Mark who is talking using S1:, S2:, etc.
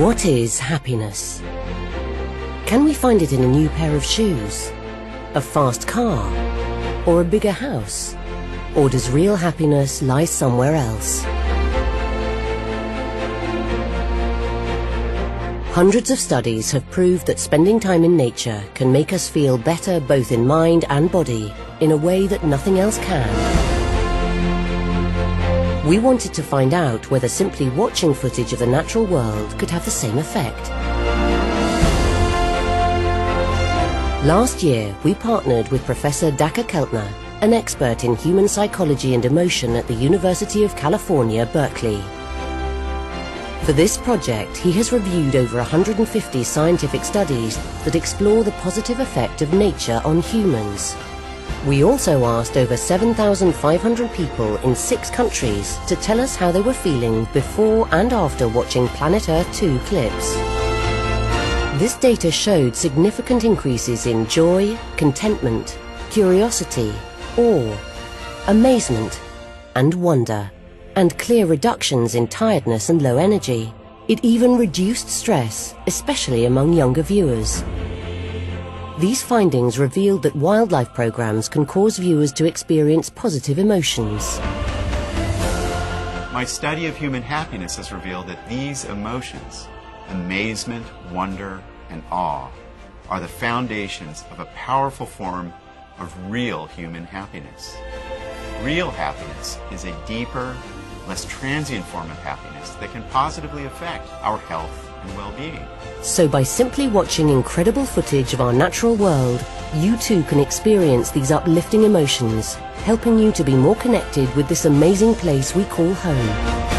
S1: What is happiness? Can we find it in a new pair of shoes, a fast car, or a bigger house? Or does real happiness lie somewhere else? Hundreds of studies have proved that spending time in nature can make us feel better both in mind and body in a way that nothing else can. We wanted to find out whether simply watching footage of the natural world could have the same effect. Last year, we partnered with Professor Dacher Keltner, an expert in human psychology and emotion at the University of California, Berkeley. For this project, he has reviewed over 150 scientific studies that explore the positive effect of nature on humans. We also asked over 7,500 people in six countries to tell us how they were feeling before and after watching Planet Earth 2 clips. This data showed significant increases in joy, contentment, curiosity, awe, amazement, and wonder, and clear reductions in tiredness and low energy. It even reduced stress, especially among younger viewers. These findings revealed that wildlife programs can cause viewers to experience positive emotions.
S2: My study of human happiness has revealed that these emotions, amazement, wonder, and awe, are the foundations of a powerful form of real human happiness. Real happiness is a deeper, less transient form of happiness that can positively affect our health and well-being.
S1: So by simply watching incredible footage of our natural world, you too can experience these uplifting emotions, helping you to be more connected with this amazing place we call home.